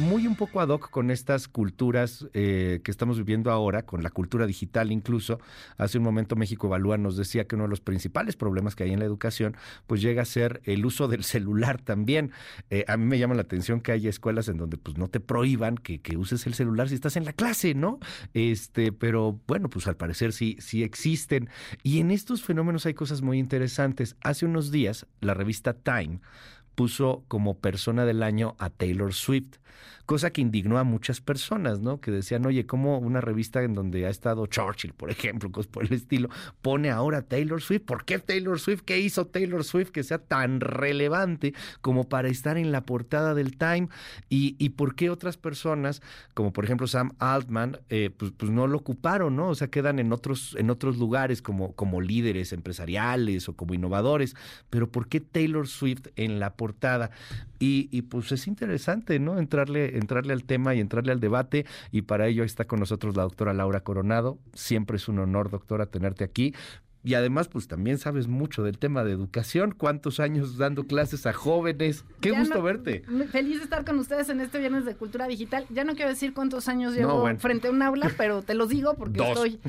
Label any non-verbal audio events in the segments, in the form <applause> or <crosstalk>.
muy un poco ad hoc con estas culturas eh, que estamos viviendo ahora, con la cultura digital incluso. Hace un momento México Evalúa nos decía que uno de los principales problemas que hay en la educación, pues llega a ser el uso del celular también. Eh, a mí me llama la atención que hay escuelas en donde pues no te prohíban que, que, uses el celular si estás en la clase, ¿no? Este, pero bueno, pues al parecer sí, sí existen. Y en estos fenómenos hay cosas muy interesantes. Hace unos días, la revista Time puso como persona del año a Taylor Swift cosa que indignó a muchas personas, ¿no? Que decían, oye, ¿cómo una revista en donde ha estado Churchill, por ejemplo, cosas por el estilo, pone ahora Taylor Swift? ¿Por qué Taylor Swift? ¿Qué hizo Taylor Swift que sea tan relevante como para estar en la portada del Time? ¿Y, y por qué otras personas, como por ejemplo Sam Altman, eh, pues, pues, no lo ocuparon, ¿no? O sea, quedan en otros, en otros lugares como, como líderes empresariales o como innovadores. Pero ¿por qué Taylor Swift en la portada? Y, y pues es interesante, ¿no? Entrarle entrarle al tema y entrarle al debate y para ello está con nosotros la doctora Laura Coronado. Siempre es un honor, doctora, tenerte aquí y además pues también sabes mucho del tema de educación, cuántos años dando clases a jóvenes. Qué gusto verte. Feliz de estar con ustedes en este viernes de cultura digital. Ya no quiero decir cuántos años llevo frente a un aula, pero te los digo porque estoy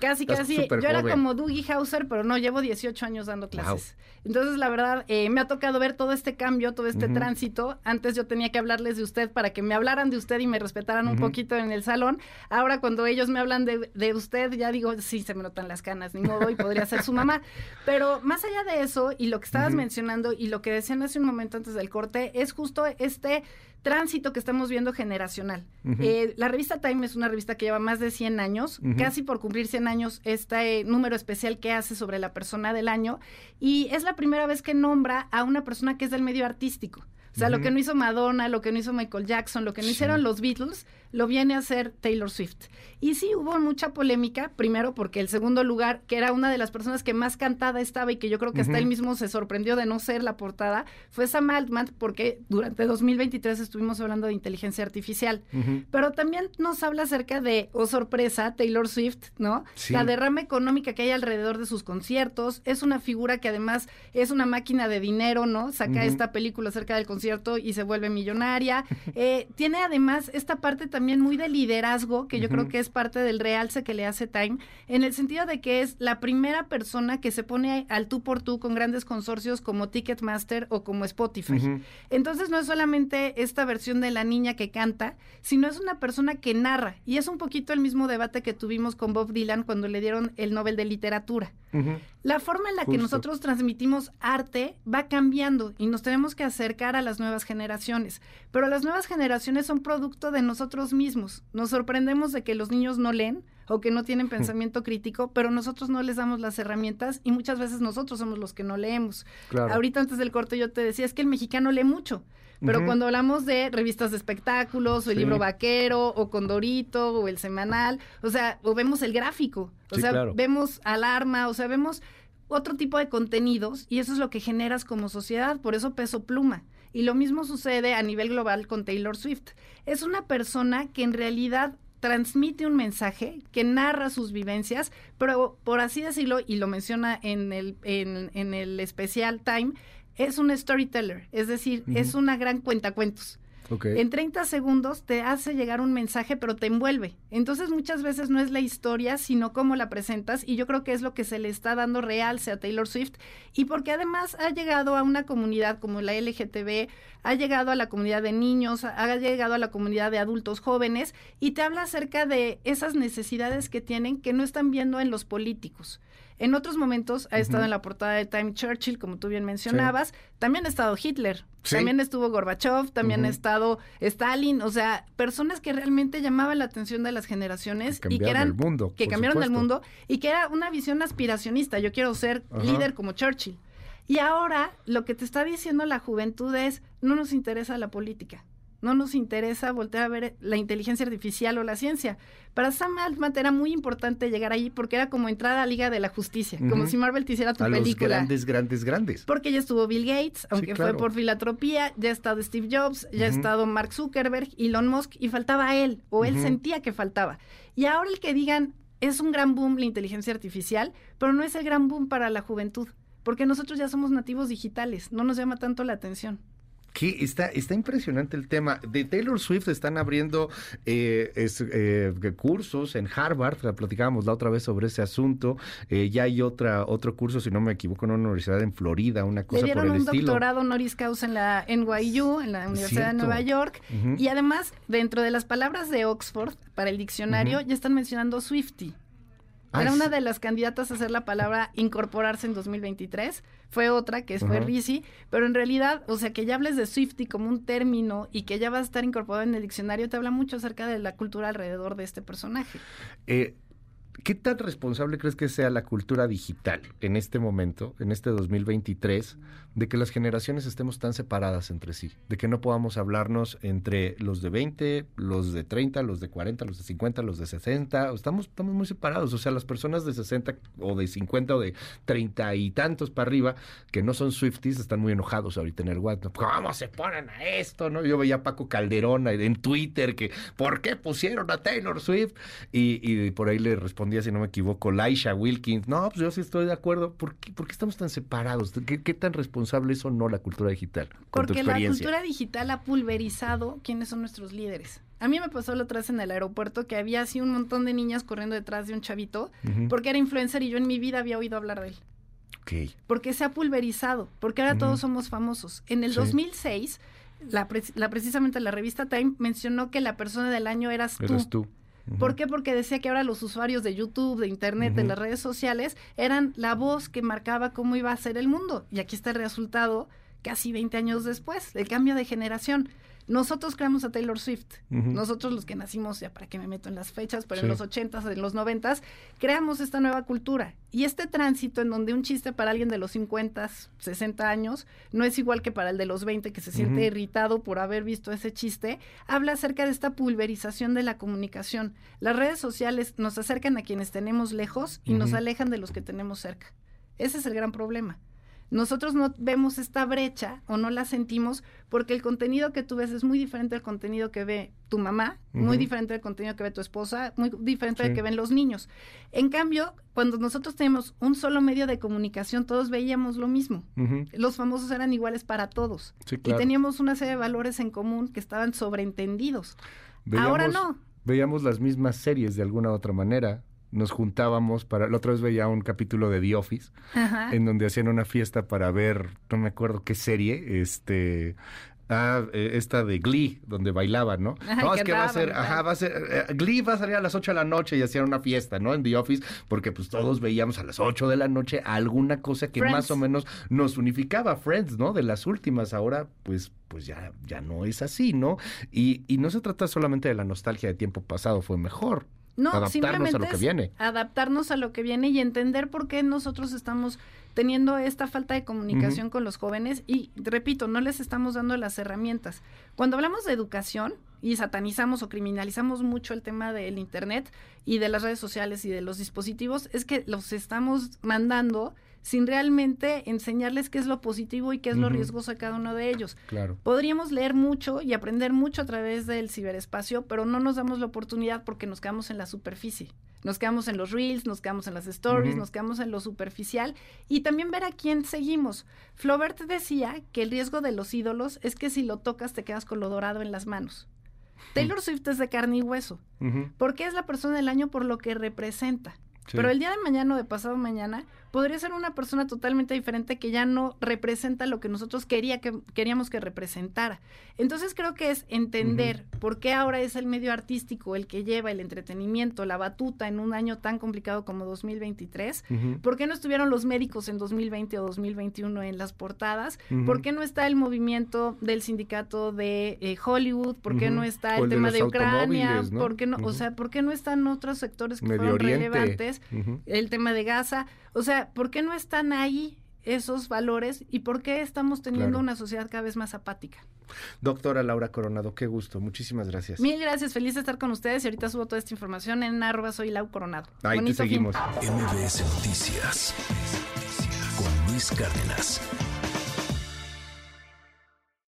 casi casi yo era como Dougie Hauser, pero no llevo 18 años dando clases. Entonces, la verdad eh, me ha tocado ver todo este cambio, todo este tránsito. Antes yo tenía que hablarles de usted para que me hablaran de usted y me respetaran un poquito en el salón. Ahora cuando ellos me hablan de, de usted, ya digo, sí, se me notan las canas, ni modo y podría <laughs> ser su mamá. Pero más allá de eso, y lo que estabas mencionando y lo que decían hace un momento antes del corte, es justo este tránsito que estamos viendo generacional. Eh, la revista Time es una revista que lleva más de 100 años, casi por cumplir 100 años, este número especial que hace sobre la persona del año, y es la primera vez que nombra a una persona que es del medio artístico. O sea, lo que no hizo Madonna, lo que no hizo Michael Jackson, lo que no hicieron los Beatles, lo viene a hacer Taylor Swift. Y sí, hubo mucha polémica, primero porque el segundo lugar, que era una de las personas que más cantada estaba y que yo creo que hasta él mismo se sorprendió de no ser la portada, fue Sam Altman, porque durante 2023 estuvimos hablando de inteligencia artificial. Pero también nos habla acerca de, oh sorpresa, Taylor Swift, ¿no? La derrama económica que hay alrededor de sus conciertos. Es una figura que además es una máquina de dinero, ¿no? Saca esta película acerca del concierto y se vuelve millonaria. <laughs> Eh, tiene además esta parte también muy de liderazgo, que yo creo que es parte del realce que le hace Time, en el sentido de que es la primera persona que se pone al tú por tú con grandes consorcios como Ticketmaster o como Spotify. Entonces no es solamente esta versión de la niña que canta, sino es una persona que narra. Y es un poquito el mismo debate que tuvimos con Bob Dylan cuando le dieron el Nobel de Literatura. La forma en la que nosotros transmitimos arte va cambiando y nos tenemos que acercar a las nuevas generaciones. Pero las nuevas generaciones son producto de nosotros mismos. Nos sorprendemos de que los niños no leen o que no tienen pensamiento crítico, pero nosotros no les damos las herramientas y muchas veces nosotros somos los que no leemos. Ahorita antes del corte yo te decía, es que el mexicano lee mucho. Pero cuando hablamos de revistas de espectáculos, o el libro vaquero, o Condorito, o el semanal, o sea, o vemos el gráfico, o sea, vemos alarma, o sea, vemos otro tipo de contenidos y eso es lo que generas como sociedad, por eso peso pluma. Y lo mismo sucede a nivel global con Taylor Swift. Es una persona que en realidad transmite un mensaje, que narra sus vivencias, pero por así decirlo, y lo menciona en el, en, en el especial Time, es un storyteller, es decir, es una gran cuentacuentos. En 30 segundos te hace llegar un mensaje, pero te envuelve. Entonces muchas veces no es la historia, sino cómo la presentas. Y yo creo que es lo que se le está dando realce a Taylor Swift. Y porque además ha llegado a una comunidad como la LGTB, ha llegado a la comunidad de niños, ha llegado a la comunidad de adultos jóvenes y te habla acerca de esas necesidades que tienen que no están viendo en los políticos. En otros momentos ha estado en la portada de Time Churchill, como tú bien mencionabas. También ha estado Hitler. También estuvo Gorbachev, también ha estado Stalin, o sea, personas que realmente llamaban la atención de las generaciones y que eran el mundo, que cambiaron el mundo y que era una visión aspiracionista. Yo quiero ser líder como Churchill. Y ahora lo que te está diciendo la juventud es, no nos interesa la política. No nos interesa voltear a ver la inteligencia artificial o la ciencia. Para Sam Altman era muy importante llegar ahí porque era como entrar a la Liga de la Justicia, como si Marvel te hiciera tu a película. Los grandes, grandes, grandes. Porque ya estuvo Bill Gates, aunque fue por filantropía, ya ha estado Steve Jobs, ya ha estado Mark Zuckerberg, Elon Musk, y faltaba él, o él sentía que faltaba. Y ahora el que digan, es un gran boom la inteligencia artificial, pero no es el gran boom para la juventud porque nosotros ya somos nativos digitales, no nos llama tanto la atención que está, está impresionante el tema. De Taylor Swift están abriendo eh, eh, cursos en Harvard, platicábamos la otra vez sobre ese asunto. Eh, ya hay otra, otro curso, si no me equivoco, en una universidad en Florida, una cosa Le dieron por el un doctorado honoris causa en la NYU, en la Universidad de Nueva York. Y además, dentro de las palabras de Oxford, para el diccionario, ya están mencionando Swifty. Era una de las candidatas a hacer la palabra incorporarse en 2023. Fue otra, que fue Rizzi. Pero en realidad, o sea, que ya hables de Swifty como un término y que ya va a estar incorporado en el diccionario, te habla mucho acerca de la cultura alrededor de este personaje. Eh, ¿Qué tan responsable crees que sea la cultura digital en este momento, en este 2023, de que las generaciones estemos tan separadas entre sí? De que no podamos hablarnos entre los de 20, los de 30, los de 40, los de 50, los de 60. Estamos, estamos muy separados. O sea, las personas de 60 o de 50 o de 30 y tantos para arriba, que no son Swifties, están muy enojados ahorita en el WhatsApp. ¿Cómo se ponen a esto? ¿no? Yo veía a Paco Calderón en Twitter que, ¿por qué pusieron a Taylor Swift? Y, y por ahí le respondí si no me equivoco, Laisha Wilkins. No, pues yo sí estoy de acuerdo. ¿Por qué, estamos tan separados? ¿Qué, tan responsable es o no la cultura digital? Porque la cultura digital ha pulverizado quiénes son nuestros líderes. A mí me pasó la otra vez en el aeropuerto que había así un montón de niñas corriendo detrás de un chavito porque era influencer y yo en mi vida había oído hablar de él. Okay. Porque se ha pulverizado, porque ahora todos somos famosos. En el 2006, la, precisamente la revista Time mencionó que la persona del año eras, eras tú. ¿Por qué? Porque decía que ahora los usuarios de YouTube, de Internet, de las redes sociales, eran la voz que marcaba cómo iba a ser el mundo. Y aquí está el resultado casi 20 años después, el cambio de generación. Nosotros creamos a Taylor Swift. Nosotros los que nacimos, ya para que me meto en las fechas, pero en los 80s, en los 90s, creamos esta nueva cultura. Y este tránsito en donde un chiste para alguien de los 50, 60 años no es igual que para el de los 20 que se siente irritado por haber visto ese chiste, habla acerca de esta pulverización de la comunicación. Las redes sociales nos acercan a quienes tenemos lejos y nos alejan de los que tenemos cerca. Ese es el gran problema nosotros no vemos esta brecha o no la sentimos porque el contenido que tú ves es muy diferente al contenido que ve tu mamá, muy diferente al contenido que ve tu esposa, muy diferente al que ven los niños. En cambio, cuando nosotros tenemos un solo medio de comunicación, todos veíamos lo mismo. Los famosos eran iguales para todos. Y teníamos una serie de valores en común que estaban sobreentendidos. Ahora no. Veíamos las mismas series de alguna u otra manera nos juntábamos para, la otra vez veía un capítulo de The Office, en donde hacían una fiesta para ver, no me acuerdo qué serie, este, Ah, eh, esta de Glee, donde bailaban, ¿no? no, es que va a ser, ajá, va a ser, eh, Glee va a salir a las 8 de la noche y hacían una fiesta, ¿no? En The Office, porque pues todos veíamos a las 8 de la noche alguna cosa que más o menos nos unificaba, Friends, ¿no? De las últimas, ahora pues pues ya, ya no es así, ¿no? Y, y no se trata solamente de la nostalgia de tiempo pasado, fue mejor. No, adaptarnos a lo que viene. Adaptarnos a lo que viene y entender por qué nosotros estamos teniendo esta falta de comunicación con los jóvenes y, repito, no les estamos dando las herramientas. Cuando hablamos de educación y satanizamos o criminalizamos mucho el tema del Internet y de las redes sociales y de los dispositivos, es que los estamos mandando sin realmente enseñarles qué es lo positivo y qué es lo riesgoso de cada uno de ellos. Claro. Podríamos leer mucho y aprender mucho a través del ciberespacio, pero no nos damos la oportunidad porque nos quedamos en la superficie. Nos quedamos en los reels, nos quedamos en las stories, nos quedamos en lo superficial y también ver a quién seguimos. Flaubert decía que el riesgo de los ídolos es que si lo tocas te quedas con lo dorado en las manos. Taylor Swift es de carne y hueso, porque es la persona del año por lo que representa. Pero el día de mañana o de pasado mañana podría ser una persona totalmente diferente que ya no representa lo que nosotros quería que, queríamos que representara. Entonces creo que es entender por qué ahora es el medio artístico el que lleva el entretenimiento, la batuta en un año tan complicado como 2023. ¿Por qué no estuvieron los médicos en 2020 o 2021 en las portadas? ¿Por qué no está el movimiento del sindicato de eh, Hollywood? ¿Por qué no está el, tema de, Ucrania? ¿Por qué no, o sea, ¿por qué no están otros sectores que fueron relevantes? El tema de Gaza. O sea, ¿por qué no están ahí esos valores y por qué estamos teniendo una sociedad cada vez más apática? Doctora Laura Coronado, qué gusto. Muchísimas gracias. Mil gracias. Feliz de estar con ustedes y ahorita subo toda esta información en arroba soy Lau Coronado. Ahí te seguimos. MBS Noticias con Luis Cárdenas.